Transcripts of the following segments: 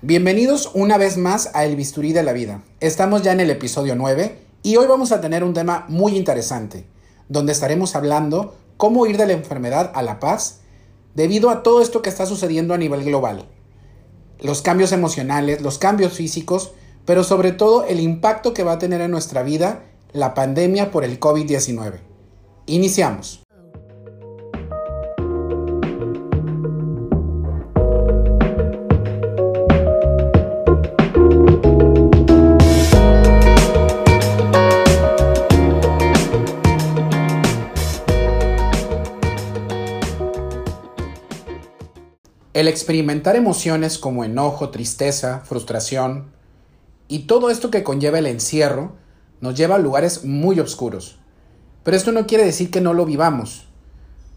Bienvenidos una vez más a El Bisturí de la Vida. Estamos ya en el episodio 9 y hoy vamos a tener un tema muy interesante, donde estaremos hablando cómo ir de la enfermedad a la paz debido a todo esto que está sucediendo a nivel global. Los cambios emocionales, los cambios físicos, pero sobre todo el impacto que va a tener en nuestra vida la pandemia por el COVID-19. Iniciamos. El experimentar emociones como enojo, tristeza, frustración y todo esto que conlleva el encierro nos lleva a lugares muy oscuros. Pero esto no quiere decir que no lo vivamos.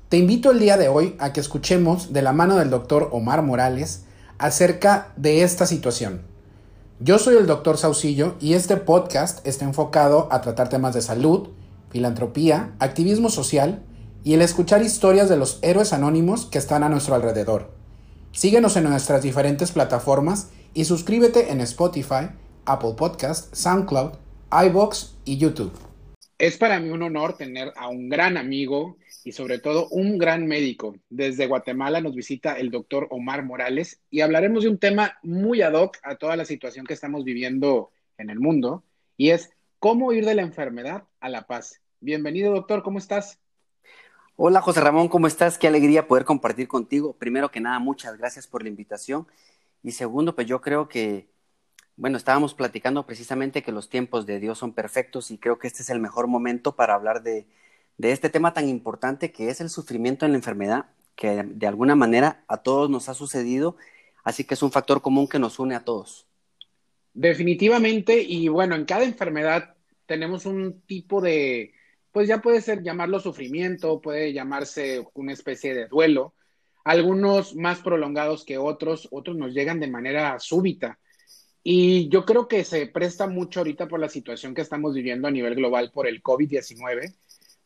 Te invito el día de hoy a que escuchemos de la mano del doctor Omar Morales acerca de esta situación. Yo soy el doctor Saucillo y este podcast está enfocado a tratar temas de salud, filantropía, activismo social y el escuchar historias de los héroes anónimos que están a nuestro alrededor. Síguenos en nuestras diferentes plataformas y suscríbete en Spotify, Apple Podcast, SoundCloud, iBox y YouTube. Es para mí un honor tener a un gran amigo y sobre todo un gran médico. Desde Guatemala nos visita el doctor Omar Morales y hablaremos de un tema muy ad hoc a toda la situación que estamos viviendo en el mundo y es cómo ir de la enfermedad a la paz. Bienvenido doctor, ¿cómo estás? Hola José Ramón, ¿cómo estás? Qué alegría poder compartir contigo. Primero que nada, muchas gracias por la invitación. Y segundo, pues yo creo que, bueno, estábamos platicando precisamente que los tiempos de Dios son perfectos y creo que este es el mejor momento para hablar de, de este tema tan importante que es el sufrimiento en la enfermedad, que de alguna manera a todos nos ha sucedido, así que es un factor común que nos une a todos. Definitivamente, y bueno, en cada enfermedad tenemos un tipo de, pues ya puede ser llamarlo sufrimiento, puede llamarse una especie de duelo, algunos más prolongados que otros, otros nos llegan de manera súbita. Y yo creo que se presta mucho ahorita por la situación que estamos viviendo a nivel global por el COVID-19,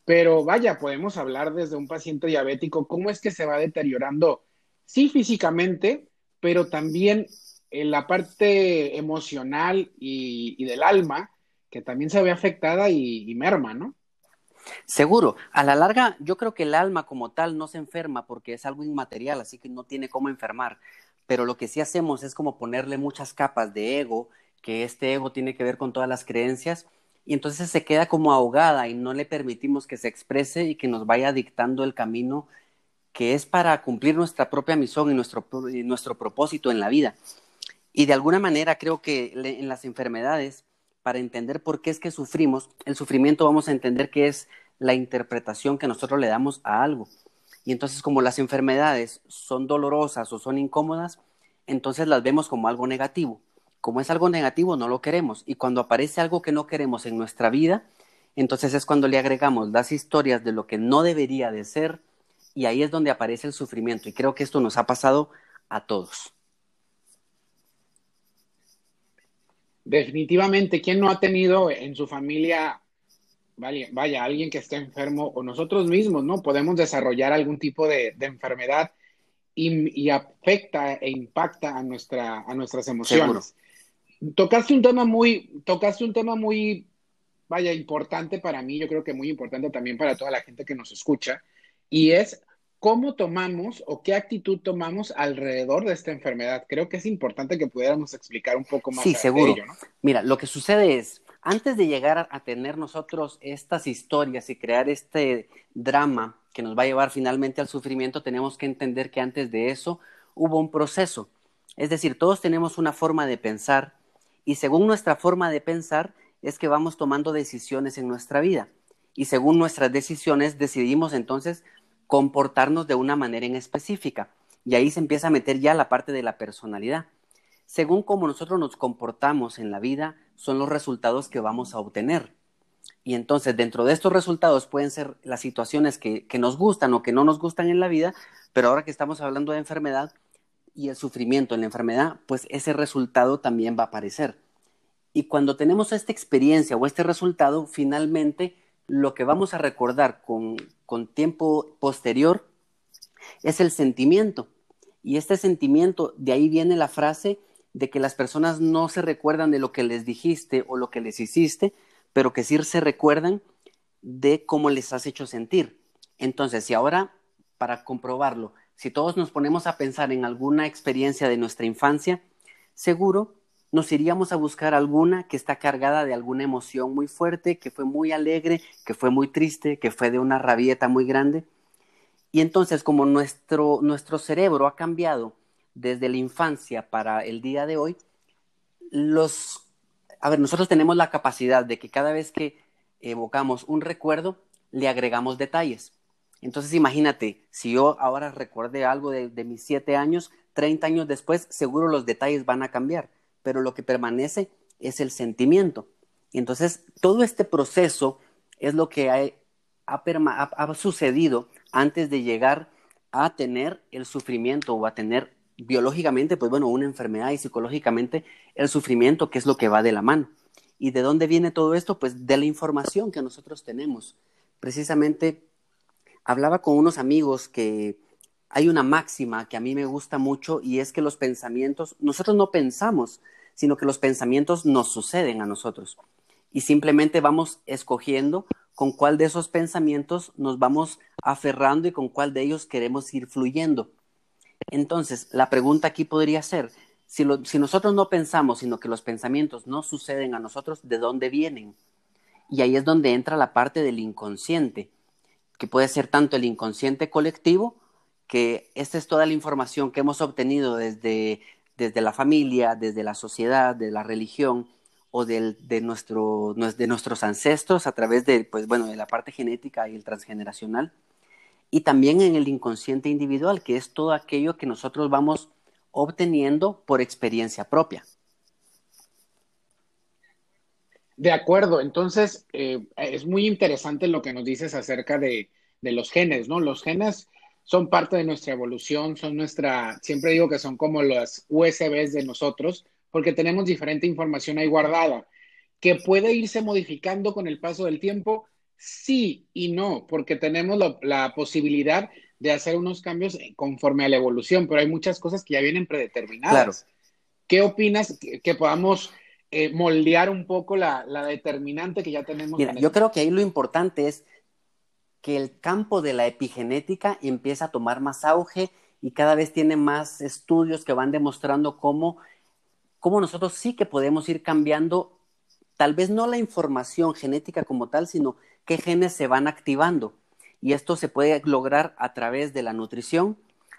pero vaya, podemos hablar desde un paciente diabético, cómo es que se va deteriorando, sí físicamente, pero también en la parte emocional y, del alma, que también se ve afectada y merma, ¿no? Seguro, a la larga yo creo que el alma como tal no se enferma porque es algo inmaterial, así que no tiene cómo enfermar, pero lo que sí hacemos es como ponerle muchas capas de ego, que este ego tiene que ver con todas las creencias, y entonces se queda como ahogada y no le permitimos que se exprese y que nos vaya dictando el camino que es para cumplir nuestra propia misión y nuestro, nuestro propósito en la vida. Y de alguna manera creo que en las enfermedades para entender por qué es que sufrimos, el sufrimiento vamos a entender que es la interpretación que nosotros le damos a algo. Y entonces como las enfermedades son dolorosas o son incómodas, entonces las vemos como algo negativo. Como es algo negativo, no lo queremos. Y cuando aparece algo que no queremos en nuestra vida, entonces es cuando le agregamos las historias de lo que no debería de ser y ahí es donde aparece el sufrimiento. Y creo que esto nos ha pasado a todos. Definitivamente, ¿quién no ha tenido en su familia, vaya, alguien que esté enfermo o nosotros mismos, ¿no? Podemos desarrollar algún tipo de, enfermedad y, afecta e impacta a, nuestra, a nuestras emociones. Tocaste un tema muy, tocaste un tema muy, vaya, importante para mí, yo creo que muy importante también para toda la gente que nos escucha, y es cómo tomamos o qué actitud tomamos alrededor de esta enfermedad. Creo que es importante que pudiéramos explicar un poco más. Sí, seguro. ello, ¿no? Mira, lo que sucede es, antes de llegar a tener nosotros estas historias y crear este drama que nos va a llevar finalmente al sufrimiento, tenemos que entender que antes de eso hubo un proceso. Es decir, todos tenemos una forma de pensar y según nuestra forma de pensar es que vamos tomando decisiones en nuestra vida. Y según nuestras decisiones decidimos entonces comportarnos de una manera en específica. Y ahí se empieza a meter ya la parte de la personalidad. Según cómo nosotros nos comportamos en la vida, son los resultados que vamos a obtener. Y entonces dentro de estos resultados pueden ser las situaciones que, que nos gustan o que no nos gustan en la vida, pero ahora que estamos hablando de enfermedad y el sufrimiento en la enfermedad, pues ese resultado también va a aparecer. Y cuando tenemos esta experiencia o este resultado, finalmente lo que vamos a recordar con, con tiempo posterior es el sentimiento. Y este sentimiento, de ahí viene la frase, de que las personas no se recuerdan de lo que les dijiste o lo que les hiciste, pero que sí se recuerdan de cómo les has hecho sentir. Entonces, si ahora, para comprobarlo, si todos nos ponemos a pensar en alguna experiencia de nuestra infancia, seguro nos iríamos a buscar alguna que está cargada de alguna emoción muy fuerte, que fue muy alegre, que fue muy triste, que fue de una rabieta muy grande. Y entonces, como nuestro, nuestro cerebro ha cambiado desde la infancia para el día de hoy, los, a ver, nosotros tenemos la capacidad de que cada vez que evocamos un recuerdo, le agregamos detalles. Entonces, imagínate, si yo ahora recuerde algo de, de mis siete años, 30 años después, seguro los detalles van a cambiar, pero lo que permanece es el sentimiento. Y entonces, todo este proceso es lo que ha, sucedido antes de llegar a tener el sufrimiento o a tener biológicamente, pues bueno, una enfermedad y psicológicamente el sufrimiento, que es lo que va de la mano. ¿Y de dónde viene todo esto? Pues de la información que nosotros tenemos. Precisamente hablaba con unos amigos que hay una máxima que a mí me gusta mucho y es que los pensamientos, nosotros no pensamos, sino que los pensamientos nos suceden a nosotros. Y simplemente vamos escogiendo con cuál de esos pensamientos nos vamos aferrando y con cuál de ellos queremos ir fluyendo. Entonces, la pregunta aquí podría ser, si, nosotros no pensamos, sino que los pensamientos no suceden a nosotros, ¿de dónde vienen? Y ahí es donde entra la parte del inconsciente, que puede ser tanto el inconsciente colectivo, que esta es toda la información que hemos obtenido desde, desde la familia, desde la sociedad, de la religión, o del, de, nuestro, de nuestros ancestros a través de, pues, bueno, de la parte genética y el transgeneracional, y también en el inconsciente individual, que es todo aquello que nosotros vamos obteniendo por experiencia propia. De acuerdo, entonces eh, es muy interesante lo que nos dices acerca de, de, los genes, ¿no? Los genes son parte de nuestra evolución, son nuestra, siempre digo que son como las USBs de nosotros, porque tenemos diferente información ahí guardada, que puede irse modificando con el paso del tiempo, sí y no, porque tenemos la, posibilidad de hacer unos cambios conforme a la evolución, pero hay muchas cosas que ya vienen predeterminadas. ¿Qué opinas que, podamos eh, moldear un poco la, determinante que ya tenemos? Mira, yo creo que ahí lo importante es que el campo de la epigenética empieza a tomar más auge y cada vez tiene más estudios que van demostrando cómo cómo nosotros sí que podemos ir cambiando, tal vez no la información genética como tal, sino qué genes se van activando. Y esto se puede lograr a través de la nutrición,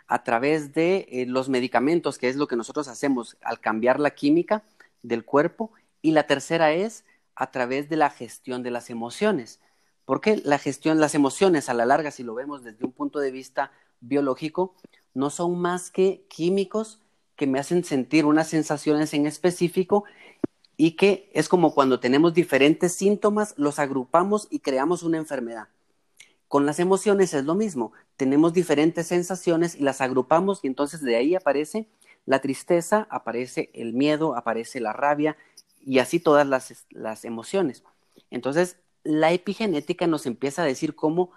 a través de eh, los medicamentos, que es lo que nosotros hacemos al cambiar la química del cuerpo. Y la tercera es a través de la gestión de las emociones. Porque la gestión, las emociones a la larga, si lo vemos desde un punto de vista biológico, no son más que químicos que me hacen sentir unas sensaciones en específico y que es como cuando tenemos diferentes síntomas, los agrupamos y creamos una enfermedad. Con las emociones es lo mismo, tenemos diferentes sensaciones y las agrupamos y entonces de ahí aparece la tristeza, aparece el miedo, aparece la rabia y así todas las, las emociones. Entonces, la epigenética nos empieza a decir cómo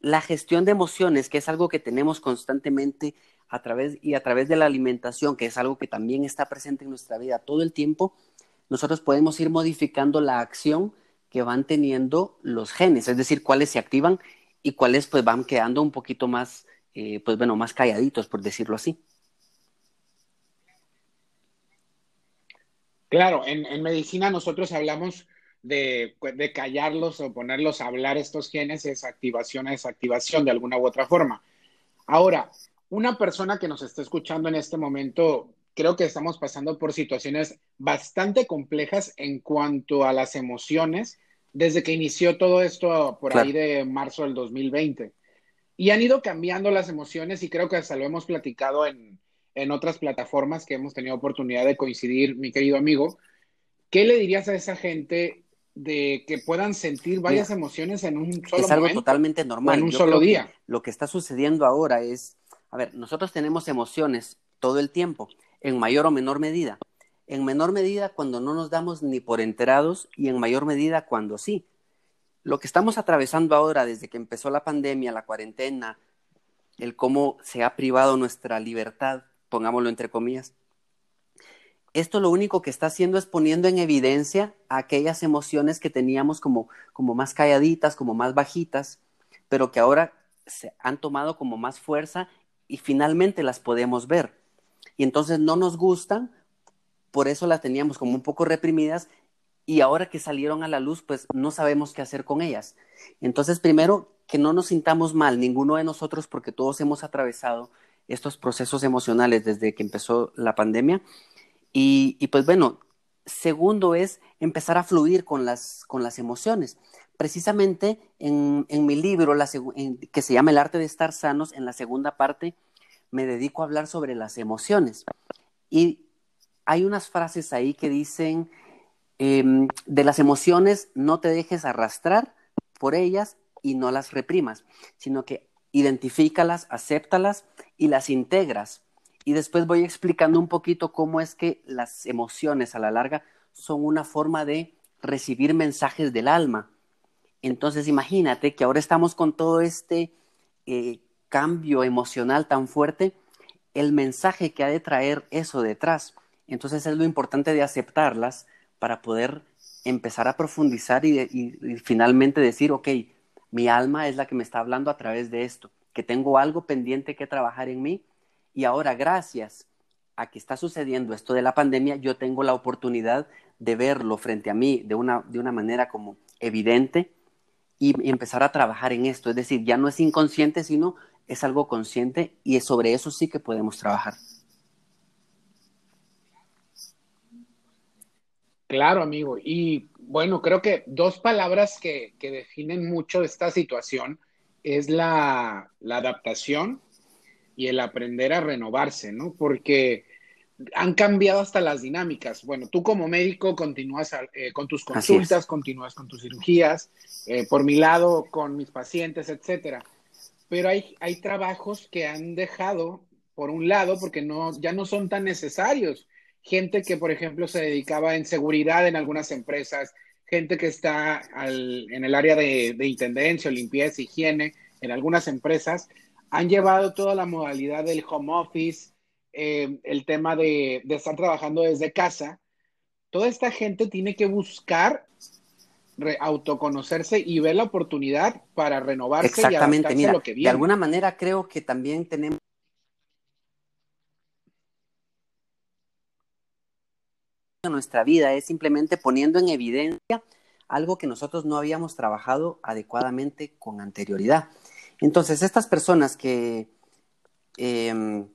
la gestión de emociones, que es algo que tenemos constantemente a través y a través de la alimentación, que es algo que también está presente en nuestra vida todo el tiempo, nosotros podemos ir modificando la acción que van teniendo los genes, es decir, cuáles se activan y cuáles pues van quedando un poquito más, eh, pues bueno, más calladitos, por decirlo así. Claro, en, en medicina nosotros hablamos de, de, callarlos o ponerlos a hablar estos genes, es activación a desactivación de alguna u otra forma. Ahora, una persona que nos está escuchando en este momento, creo que estamos pasando por situaciones bastante complejas en cuanto a las emociones desde que inició todo esto por ahí de marzo del 2020. Y han ido cambiando las emociones y creo que hasta lo hemos platicado en, en otras plataformas que hemos tenido oportunidad de coincidir, mi querido amigo. ¿Qué le dirías a esa gente de que puedan sentir varias emociones en un solo Es algo totalmente normal. En un solo día. Lo que está sucediendo ahora es a ver, nosotros tenemos emociones todo el tiempo, en mayor o menor medida. En menor medida cuando no nos damos ni por enterados y en mayor medida cuando sí. Lo que estamos atravesando ahora desde que empezó la pandemia, la cuarentena, el cómo se ha privado nuestra libertad, pongámoslo entre comillas, esto lo único que está haciendo es poniendo en evidencia aquellas emociones que teníamos como, como más calladitas, como más bajitas, pero que ahora se han tomado como más fuerza y finalmente las podemos ver. Y entonces no nos gustan, por eso las teníamos como un poco reprimidas y ahora que salieron a la luz, pues no sabemos qué hacer con ellas. Entonces, primero, que no nos sintamos mal, ninguno de nosotros, porque todos hemos atravesado estos procesos emocionales desde que empezó la pandemia. Y, pues bueno, segundo es empezar a fluir con las, con las emociones. Precisamente en, mi libro, que se llama El arte de estar sanos, en la segunda parte me dedico a hablar sobre las emociones. Y hay unas frases ahí que dicen, em, de las emociones no te dejes arrastrar por ellas y no las reprimas, sino que identifícalas, acéptalas y las integras. Y después voy explicando un poquito cómo es que las emociones a la larga son una forma de recibir mensajes del alma. Entonces imagínate que ahora estamos con todo este eh, cambio emocional tan fuerte, el mensaje que ha de traer eso detrás. Entonces es lo importante de aceptarlas para poder empezar a profundizar y, y, finalmente decir, ok, mi alma es la que me está hablando a través de esto, que tengo algo pendiente que trabajar en mí y ahora gracias a que está sucediendo esto de la pandemia, yo tengo la oportunidad de verlo frente a mí de una, de una manera como evidente y, empezar a trabajar en esto. Es decir, ya no es inconsciente, sino es algo consciente y sobre eso sí que podemos trabajar. Claro, amigo. Y bueno, creo que dos palabras que, definen mucho esta situación es la, adaptación y el aprender a renovarse, ¿no? Porque han cambiado hasta las dinámicas. Bueno, tú como médico continúas eh, con tus consultas, continúas con tus cirugías, eh, por mi lado con mis pacientes, etcétera. Pero hay, hay trabajos que han dejado por un lado porque no, ya no son tan necesarios gente que, por ejemplo, se dedicaba en seguridad en algunas empresas, gente que está en el área de, intendencia, limpieza, higiene en algunas empresas, han llevado toda la modalidad del home office, eh, el tema de, estar trabajando desde casa. Toda esta gente tiene que buscar autoconocerse y ver la oportunidad para renovarse Exactamente, y a lo que viene. De alguna manera creo que también tenemos nuestra vida, es simplemente poniendo en evidencia algo que nosotros no habíamos trabajado adecuadamente con anterioridad. Entonces, estas personas que, em,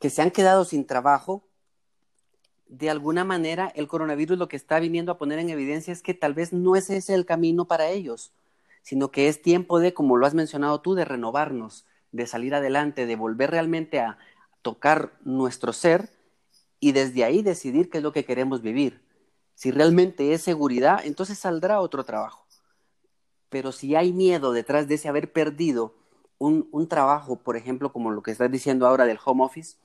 que se han quedado sin trabajo, de alguna manera el coronavirus lo que está viniendo a poner en evidencia es que tal vez no es ese el camino para ellos, sino que es tiempo de, como lo has mencionado tú, de renovarnos, de salir adelante, de volver realmente a tocar nuestro ser y desde ahí decidir qué es lo que queremos vivir. Si realmente es seguridad, entonces saldrá otro trabajo. Pero si hay miedo detrás de ese haber perdido un, un trabajo, por ejemplo, como lo que estás diciendo ahora del home office,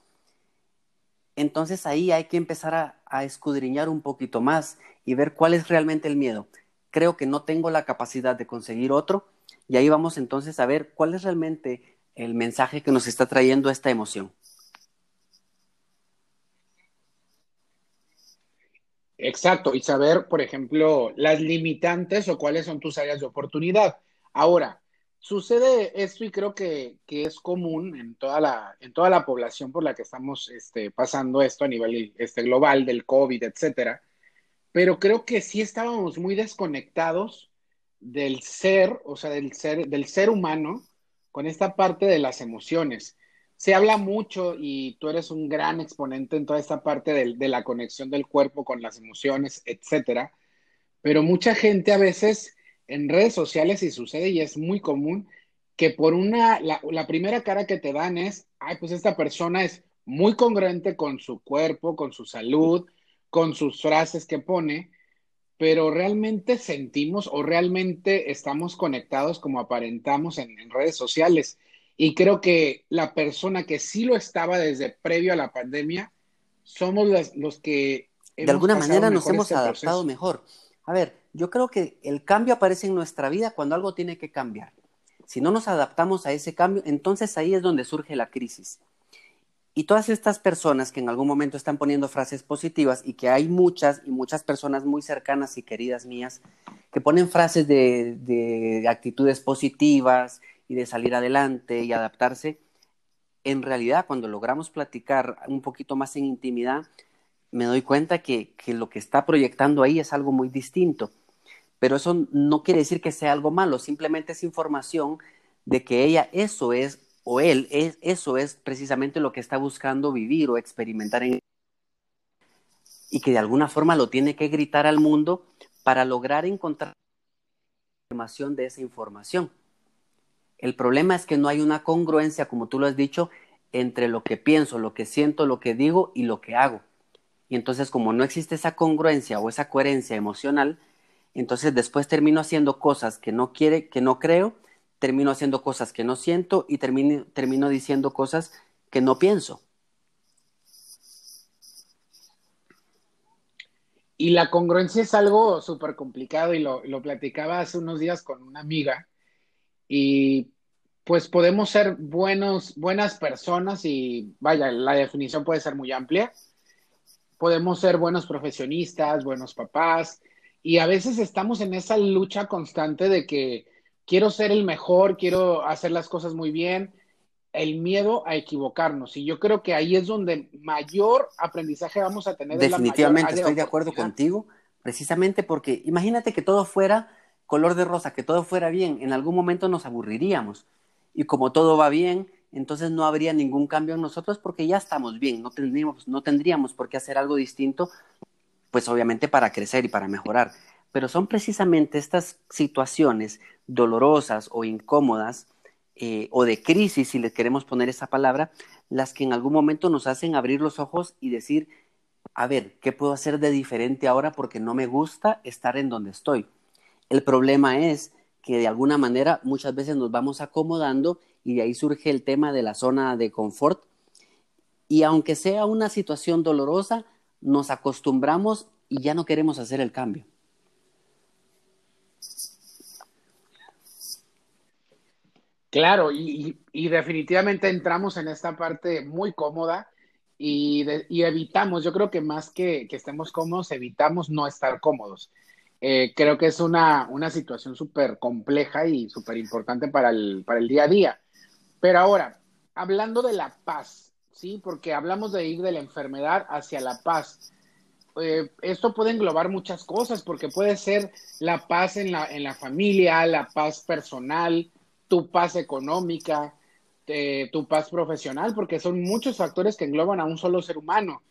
entonces ahí hay que empezar a, a, escudriñar un poquito más y ver cuál es realmente el miedo. Creo que no tengo la capacidad de conseguir otro y ahí vamos entonces a ver cuál es realmente el mensaje que nos está trayendo esta emoción. Exacto, y saber, por ejemplo, las limitantes o cuáles son tus áreas de oportunidad. Ahora, sucede esto y creo que, es común en toda, la, en toda la población por la que estamos este, pasando esto a nivel este, global del COVID, etcétera, pero creo que sí estábamos muy desconectados del ser, o sea, del ser, del ser humano con esta parte de las emociones se habla mucho y tú eres un gran exponente en toda esta parte de, la conexión del cuerpo con las emociones, etcétera. Pero mucha gente a veces en redes sociales y sucede y es muy común que por una, la, la, primera cara que te dan es, ay, pues esta persona es muy congruente con su cuerpo, con su salud, con sus frases que pone, pero realmente sentimos o realmente estamos conectados como aparentamos en, en redes sociales. Y creo que la persona que sí lo estaba desde previo a la pandemia, somos los, que... De alguna manera nos hemos este adaptado mejor. A ver, yo creo que el cambio aparece en nuestra vida cuando algo tiene que cambiar. Si no nos adaptamos a ese cambio, entonces ahí es donde surge la crisis. Y todas estas personas que en algún momento están poniendo frases positivas y que hay muchas y muchas personas muy cercanas y queridas mías que ponen frases de, de actitudes positivas y de salir adelante y adaptarse, en realidad cuando logramos platicar un poquito más en intimidad, me doy cuenta que lo que está proyectando ahí es algo muy distinto. Pero eso no quiere decir que sea algo malo, simplemente es información de que ella eso es o él, es, eso es precisamente lo que está buscando vivir o experimentar en y que de alguna forma lo tiene que gritar al mundo para lograr encontrar información de esa información. El problema es que no hay una congruencia, como tú lo has dicho, entre lo que pienso, lo que siento, lo que digo y lo que hago. Y entonces como no existe esa congruencia o esa coherencia emocional, entonces después termino haciendo cosas que no quiere, que no creo termino haciendo cosas que no siento y termino, termino diciendo cosas que no pienso. Y la congruencia es algo súper complicado y lo, lo, platicaba hace unos días con una amiga y pues podemos ser buenos, buenas personas y vaya, la definición puede ser muy amplia. Podemos ser buenos profesionistas, buenos papás y a veces estamos en esa lucha constante de que quiero ser el mejor, quiero hacer las cosas muy bien, el miedo a equivocarnos. Y yo creo que ahí es donde mayor aprendizaje vamos a tener. Definitivamente, estoy de acuerdo contigo, precisamente porque imagínate que todo fuera color de rosa, que todo fuera bien, en algún momento nos aburriríamos. Y como todo va bien, entonces no habría ningún cambio en nosotros porque ya estamos bien, no tendríamos, no tendríamos por qué hacer algo distinto, pues obviamente para crecer y para mejorar pero son precisamente estas situaciones dolorosas o incómodas eh, o de crisis, si le queremos poner esa palabra, las que en algún momento nos hacen abrir los ojos y decir, a ver, ¿qué puedo hacer de diferente ahora porque no me gusta estar en donde estoy? El problema es que de alguna manera muchas veces nos vamos acomodando y de ahí surge el tema de la zona de confort y aunque sea una situación dolorosa, nos acostumbramos y ya no queremos hacer el cambio. Claro, y, definitivamente entramos en esta parte muy cómoda y, evitamos, yo creo que más que, que estemos cómodos, evitamos no estar cómodos. Eh, creo que es una, una situación súper compleja y súper importante para para el día a día. Pero ahora, hablando de la paz, ¿sí? Porque hablamos de ir de la enfermedad hacia la paz. Eh, esto puede englobar muchas cosas, porque puede ser la paz en la, en la familia, la paz personal, tu paz económica, tu paz profesional, porque son muchos factores que engloban a un solo ser humano.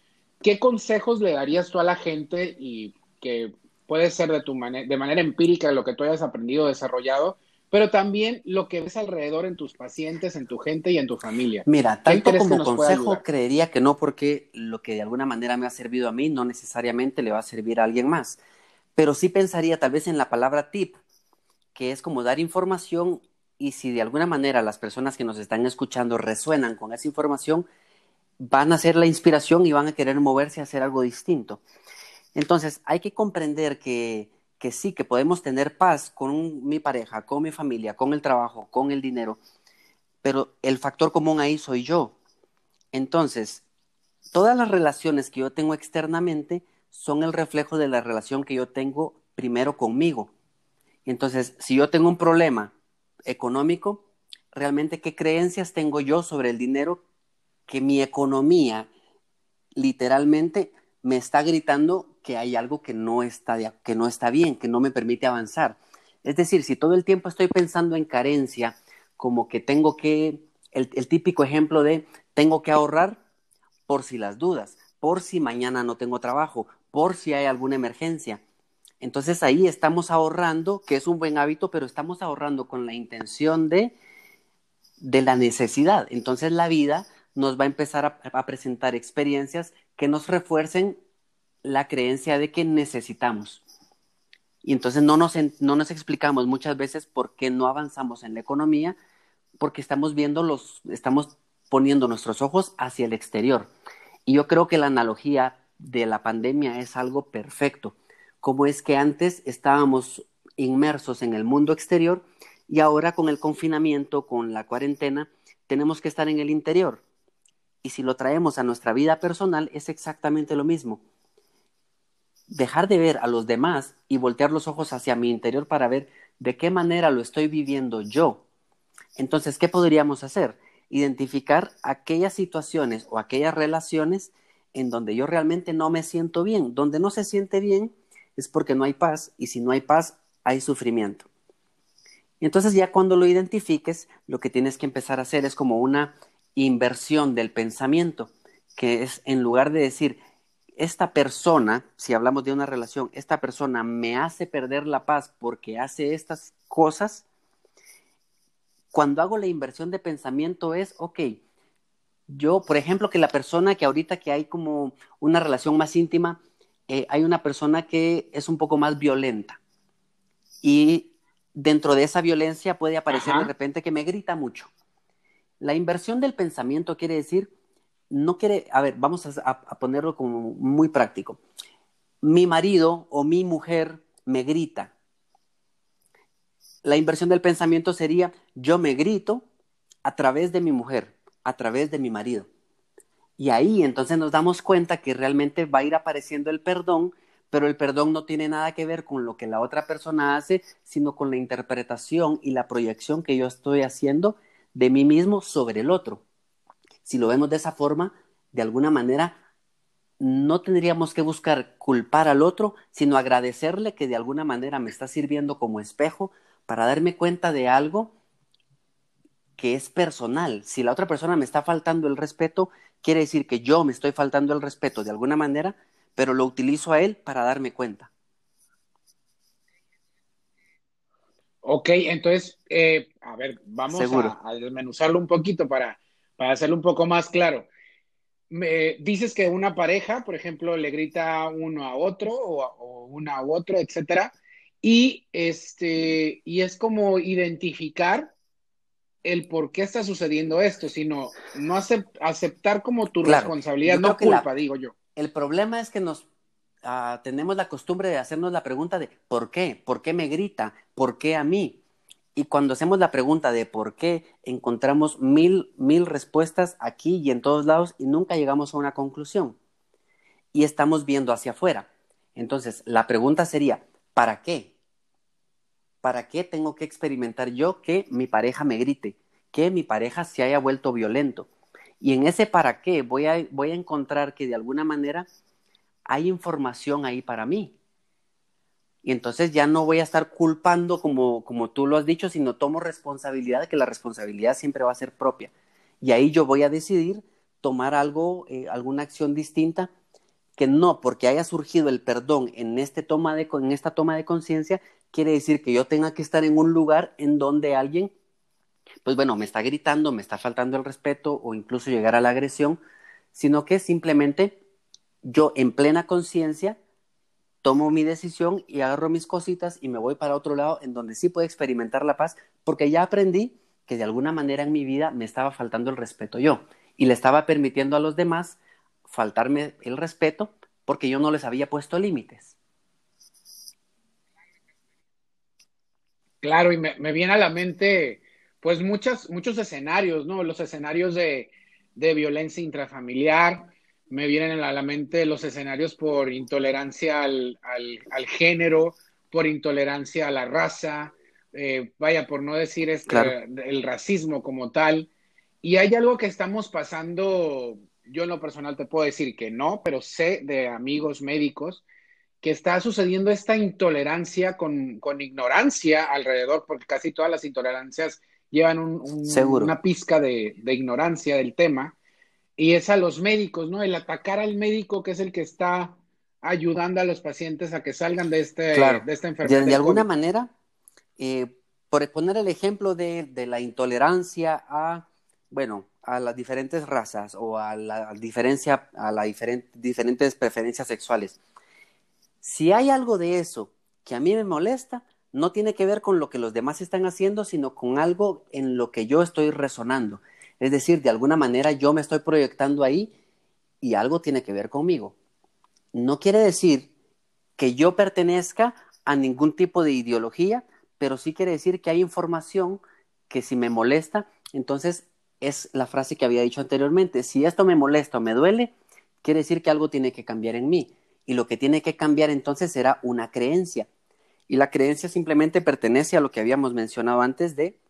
¿Qué consejos le darías tú a la gente y que puede ser de, tu de manera empírica lo que tú hayas aprendido, desarrollado, pero también lo que ves alrededor en tus pacientes, en tu gente y en tu familia? Mira, tanto como consejo creería que no, porque lo que de alguna manera me ha servido a mí no necesariamente le va a servir a alguien más, pero sí pensaría tal vez en la palabra tip, que es como dar información y si de alguna manera las personas que nos están escuchando resuenan con esa información, van a ser la inspiración y van a querer moverse a hacer algo distinto. Entonces, hay que comprender que, que sí, que podemos tener paz con mi pareja, con mi familia, con el trabajo, con el dinero, pero el factor común ahí soy yo. Entonces, todas las relaciones que yo tengo externamente son el reflejo de la relación que yo tengo primero conmigo. Entonces, si yo tengo un problema económico, realmente qué creencias tengo yo sobre el dinero que mi economía literalmente me está gritando que hay algo que no está, que no está bien, que no me permite avanzar. Es decir, si todo el tiempo estoy pensando en carencia, como que tengo que, el, típico ejemplo de tengo que ahorrar por si las dudas, por si mañana no tengo trabajo, por si hay alguna emergencia. Entonces ahí estamos ahorrando, que es un buen hábito, pero estamos ahorrando con la intención de, de la necesidad. Entonces la vida nos va a empezar a, presentar experiencias que nos refuercen la creencia de que necesitamos. Y entonces no nos, no nos explicamos muchas veces por qué no avanzamos en la economía, porque estamos viendo los, estamos poniendo nuestros ojos hacia el exterior. Y yo creo que la analogía de la pandemia es algo perfecto cómo es que antes estábamos inmersos en el mundo exterior y ahora con el confinamiento, con la cuarentena, tenemos que estar en el interior. Y si lo traemos a nuestra vida personal, es exactamente lo mismo. Dejar de ver a los demás y voltear los ojos hacia mi interior para ver de qué manera lo estoy viviendo yo. Entonces, ¿qué podríamos hacer? Identificar aquellas situaciones o aquellas relaciones en donde yo realmente no me siento bien. Donde no se siente bien es porque no hay paz y si no hay paz hay sufrimiento. Y entonces ya cuando lo identifiques, lo que tienes que empezar a hacer es como una inversión del pensamiento, que es en lugar de decir, esta persona, si hablamos de una relación, esta persona me hace perder la paz porque hace estas cosas, cuando hago la inversión de pensamiento es, ok, yo, por ejemplo, que la persona que ahorita que hay como una relación más íntima, eh, hay una persona que es un poco más violenta. Y dentro de esa violencia puede aparecer de repente que me grita mucho. La inversión del pensamiento quiere decir, no quiere, a ver, vamos a, a ponerlo como muy práctico. Mi marido o mi mujer me grita. La inversión del pensamiento sería, yo me grito a través de mi mujer a través de mi marido. Y ahí entonces nos damos cuenta que realmente va a ir apareciendo el perdón, pero el perdón no tiene nada que ver con lo que la otra persona hace, sino con la interpretación y la proyección que yo estoy haciendo de mí mismo sobre el otro. Si lo vemos de esa forma, de alguna manera, no tendríamos que buscar culpar al otro, sino agradecerle que de alguna manera me está sirviendo como espejo para darme cuenta de algo que es personal. Si la otra persona me está faltando el respeto, quiere decir que yo me estoy faltando el respeto de alguna manera, pero lo utilizo a él para darme cuenta. Ok, entonces, eh, a ver, vamos a, desmenuzarlo un poquito para, para hacerlo un poco más claro. Me, dices que una pareja, por ejemplo, le grita uno a otro o, o una a otro, etcétera, y este, y es como identificar el por qué está sucediendo esto, sino no aceptar como tu responsabilidad, no culpa, digo yo. El problema es que nos ah, tenemos la costumbre de hacernos la pregunta de ¿por qué? ¿Por qué me grita? ¿Por qué a mí? Y cuando hacemos la pregunta de por qué, encontramos mil, mil respuestas aquí y en todos lados y nunca llegamos a una conclusión. Y estamos viendo hacia afuera. Entonces, la pregunta sería, ¿para qué? ¿para qué tengo que experimentar yo que mi pareja me grite, que mi pareja se haya vuelto violento? Y en ese para qué voy a, voy a encontrar que de alguna manera hay información ahí para mí. Y entonces ya no voy a estar culpando como, como tú lo has dicho, sino tomo responsabilidad que la responsabilidad siempre va a ser propia. Y ahí yo voy a decidir tomar algo, eh, alguna acción distinta que no porque haya surgido el perdón en, este toma de, en esta toma de conciencia, quiere decir que yo tenga que estar en un lugar en donde alguien, pues bueno, me está gritando, me está faltando el respeto o incluso llegar a la agresión, sino que simplemente yo en plena conciencia tomo mi decisión y agarro mis cositas y me voy para otro lado en donde sí puedo experimentar la paz, porque ya aprendí que de alguna manera en mi vida me estaba faltando el respeto yo y le estaba permitiendo a los demás faltarme el respeto porque yo no les había puesto límites. Claro, y me, viene a la mente, pues, muchas, muchos escenarios, ¿no? Los escenarios de, violencia intrafamiliar, me vienen a la mente los escenarios por intolerancia al, género, por intolerancia a la raza, eh, vaya, por no decir este, el racismo como tal. Y hay algo que estamos pasando yo en lo personal te puedo decir que no, pero sé de amigos médicos que está sucediendo esta intolerancia con, ignorancia alrededor, porque casi todas las intolerancias llevan una pizca de, ignorancia del tema, y es a los médicos, ¿no? El atacar al médico que es el que está ayudando a los pacientes a que salgan de, este, de esta enfermedad. De, alguna manera, eh, por poner el ejemplo de, de la intolerancia a, bueno, a las diferentes razas o a la diferencia, a las diferentes preferencias sexuales. Si hay algo de eso que a mí me molesta, no tiene que ver con lo que los demás están haciendo, sino con algo en lo que yo estoy resonando. Es decir, de alguna manera yo me estoy proyectando ahí y algo tiene que ver conmigo. No quiere decir que yo pertenezca a ningún tipo de ideología, pero sí quiere decir que hay información que si me molesta, entonces es la frase que había dicho anteriormente. Si esto me molesta o me duele, quiere decir que algo tiene que cambiar en mí. Y lo que tiene que cambiar entonces será una creencia. Y la creencia simplemente pertenece a lo que habíamos mencionado antes de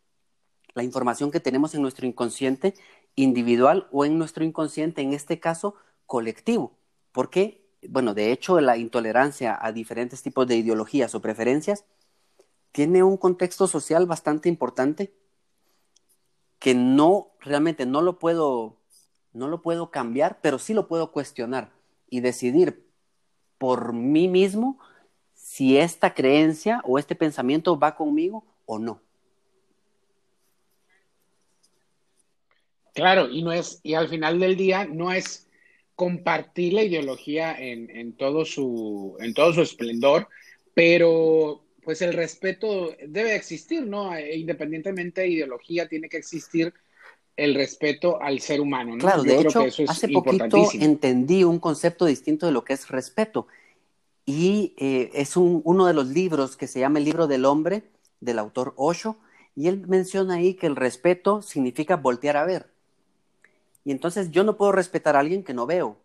la información que tenemos en nuestro inconsciente individual o en nuestro inconsciente, en este caso, colectivo. Porque, bueno, de hecho, la intolerancia a diferentes tipos de ideologías o preferencias tiene un contexto social bastante importante que no, realmente no lo puedo, no lo puedo cambiar, pero sí lo puedo cuestionar y decidir por mí mismo si esta creencia o este pensamiento va conmigo o no. Claro, y no es, y al final del día no es compartir la ideología en, en, todo su, en todo su esplendor, pero pues el respeto debe existir, ¿no? E independientemente de ideología, tiene que existir el respeto al ser humano, ¿no? Claro, de hecho, hace poquito entendí un concepto distinto de lo que es respeto. Y eh, es un, uno de los libros que se llama El libro del hombre, del autor Osho, y él menciona ahí que el respeto significa voltear a ver. Y entonces yo no puedo respetar a alguien que no veo.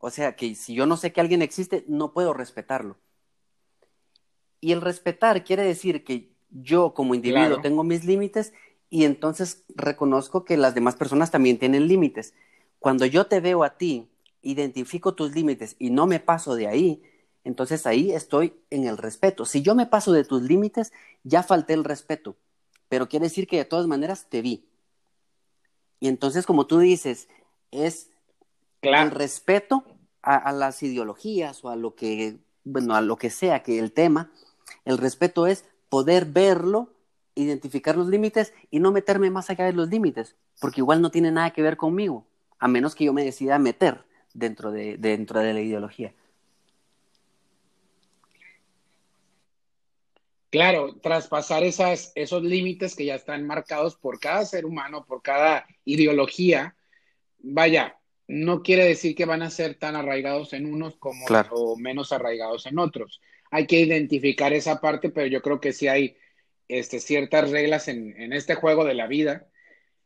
O sea, que si yo no sé que alguien existe, no puedo respetarlo. Y el respetar quiere decir que yo como individuo tengo mis límites y entonces reconozco que las demás personas también tienen límites. Cuando yo te veo a ti, identifico tus límites y no me paso de ahí, entonces ahí estoy en el respeto. Si yo me paso de tus límites, ya falté el respeto, pero quiere decir que de todas maneras te vi. Y entonces, como tú dices, es el respeto a, las ideologías o a lo que, bueno, a lo que sea que el tema, el respeto es poder verlo, identificar los límites y no meterme más allá de los límites, porque igual no tiene nada que ver conmigo, a menos que yo me decida meter dentro de, dentro de la ideología. Claro, traspasar esas, esos límites que ya están marcados por cada ser humano, por cada ideología, vaya, no quiere decir que van a ser tan arraigados en unos como o menos arraigados en otros. Hay que identificar esa parte, pero yo creo que sí hay este, ciertas reglas en, en este juego de la vida.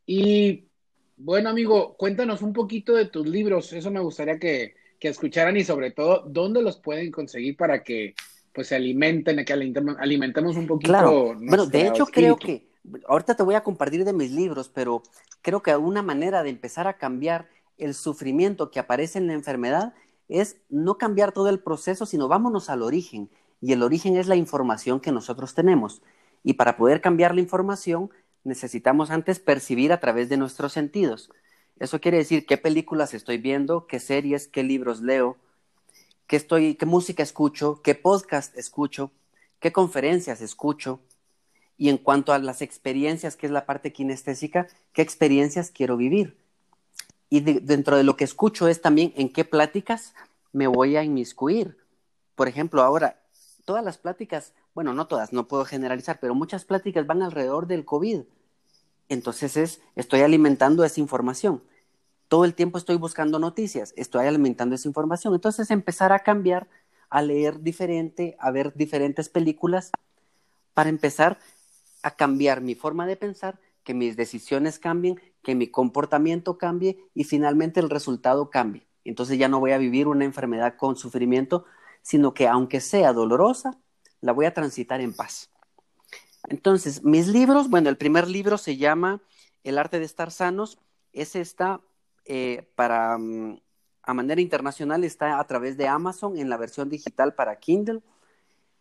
Y bueno, amigo, cuéntanos un poquito de tus libros. Eso me gustaría que, que escucharan y sobre todo, ¿dónde los pueden conseguir para que pues se alimenten, que alimentemos un poquito. Claro, bueno, de hecho creo que, ahorita te voy a compartir de mis libros, pero creo que una manera de empezar a cambiar el sufrimiento que aparece en la enfermedad es no cambiar todo el proceso, sino vámonos al origen. Y el origen es la información que nosotros tenemos. Y para poder cambiar la información, necesitamos antes percibir a través de nuestros sentidos. Eso quiere decir qué películas estoy viendo, qué series, qué libros leo, qué, estoy, qué música escucho, qué podcast escucho, qué conferencias escucho. Y en cuanto a las experiencias, que es la parte kinestésica, qué experiencias quiero vivir. Y dentro de lo que escucho es también en qué pláticas me voy a inmiscuir. Por ejemplo, ahora, todas las pláticas, bueno, no todas, no puedo generalizar, pero muchas pláticas van alrededor del COVID. Entonces es, estoy alimentando esa información todo el tiempo estoy buscando noticias, estoy alimentando esa información. Entonces empezar a cambiar, a leer diferente, a ver diferentes películas, para empezar a cambiar mi forma de pensar, que mis decisiones cambien, que mi comportamiento cambie y finalmente el resultado cambie. Entonces ya no voy a vivir una enfermedad con sufrimiento, sino que aunque sea dolorosa, la voy a transitar en paz. Entonces, mis libros, bueno, el primer libro se llama El arte de estar sanos. Ese está eh, para mm, a manera internacional está a través de Amazon en la versión digital para Kindle.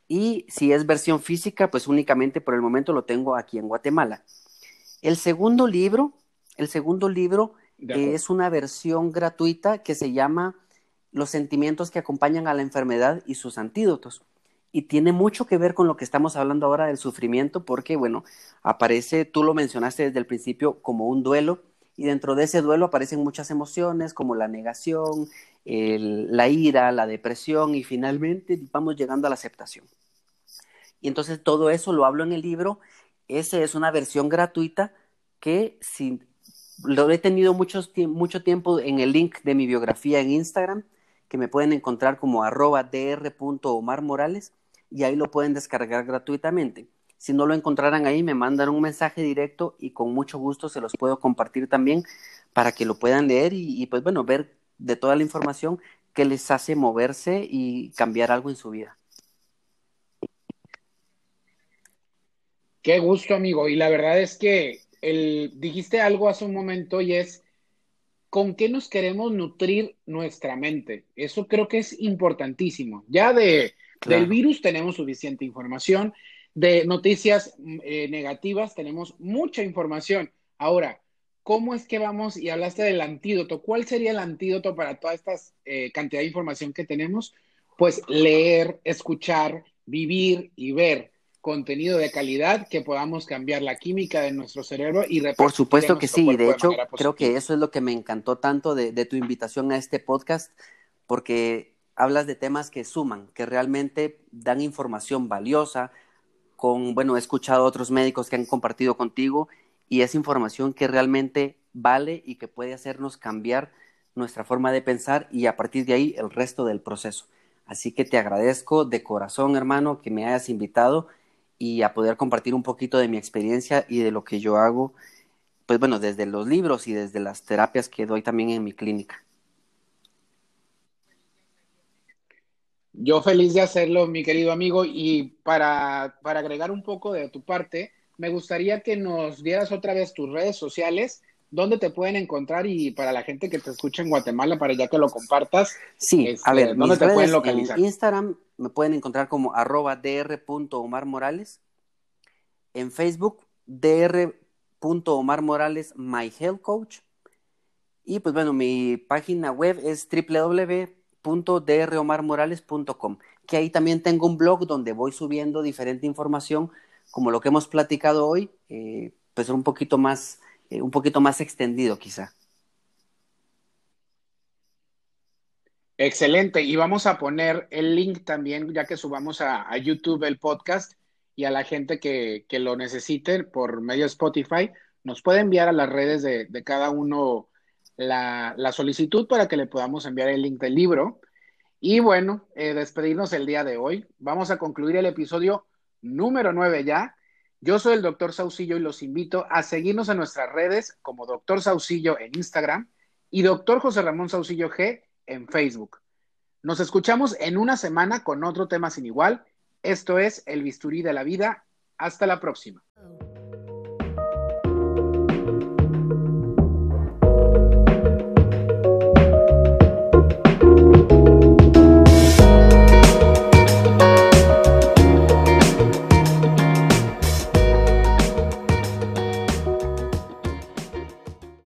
Y si es versión física, pues únicamente por el momento lo tengo aquí en Guatemala. El segundo libro, el segundo libro es una versión gratuita que se llama Los sentimientos que acompañan a la enfermedad y sus antídotos. Y tiene mucho que ver con lo que estamos hablando ahora del sufrimiento, porque, bueno, aparece, tú lo mencionaste desde el principio, como un duelo y dentro de ese duelo aparecen muchas emociones como la negación, la ira, la depresión y finalmente vamos llegando a la aceptación. Y entonces todo eso lo hablo en el libro. Esa es una versión gratuita que lo he tenido mucho, mucho tiempo en el link de mi biografía en Instagram, que me pueden encontrar como arroba dr.omarmorales y ahí lo pueden descargar gratuitamente. Si no lo encontraran ahí, me mandan un mensaje directo y con mucho gusto se los puedo compartir también para que lo puedan leer y, y pues bueno, ver de toda la información que les hace moverse y cambiar algo en su vida. Qué gusto, amigo. Y la verdad es que el, dijiste algo hace un momento y es con qué nos queremos nutrir nuestra mente. Eso creo que es importantísimo. Ya de, claro. del virus tenemos suficiente información, de noticias eh, negativas tenemos mucha información. Ahora, ¿cómo es que vamos? Y hablaste del antídoto. ¿Cuál sería el antídoto para toda esta eh, cantidad de información que tenemos? Pues leer, escuchar, vivir y ver contenido de calidad que podamos cambiar la química de nuestro cerebro y Por supuesto que sí, de hecho de creo que eso es lo que me encantó tanto de, de, tu invitación a este podcast, porque hablas de temas que suman, que realmente dan información valiosa, con, bueno, he escuchado a otros médicos que han compartido contigo y es información que realmente vale y que puede hacernos cambiar nuestra forma de pensar y a partir de ahí el resto del proceso. Así que te agradezco de corazón, hermano, que me hayas invitado y a poder compartir un poquito de mi experiencia y de lo que yo hago, pues bueno, desde los libros y desde las terapias que doy también en mi clínica. Yo feliz de hacerlo, mi querido amigo, y para, para agregar un poco de tu parte, me gustaría que nos dieras otra vez tus redes sociales, dónde te pueden encontrar y para la gente que te escucha en Guatemala, para ya que lo compartas. Sí, este, a ver, ¿dónde te pueden localizar? En Instagram me pueden encontrar como arroba dr.omarmorales. En Facebook, dr.omarmorales, my health coach. Y pues bueno, mi página web es www.dromarmorales.com, que ahí también tengo un blog donde voy subiendo diferente información, como lo que hemos platicado hoy, eh, pues un poquito más, eh, un poquito más extendido quizá. Excelente. Y vamos a poner el link también, ya que subamos a, YouTube el podcast y a la gente que, que, lo necesite por medio de Spotify, nos puede enviar a las redes de, de cada uno la, solicitud para que le podamos enviar el link del libro. Y bueno, eh, despedirnos el día de hoy. Vamos a concluir el episodio número 9 ya. Yo soy el doctor Saucillo y los invito a seguirnos en nuestras redes como doctor Saucillo en Instagram y doctor José Ramón Saucillo G en Facebook. Nos escuchamos en una semana con otro tema sin igual. Esto es El Bisturí de la Vida. Hasta la próxima.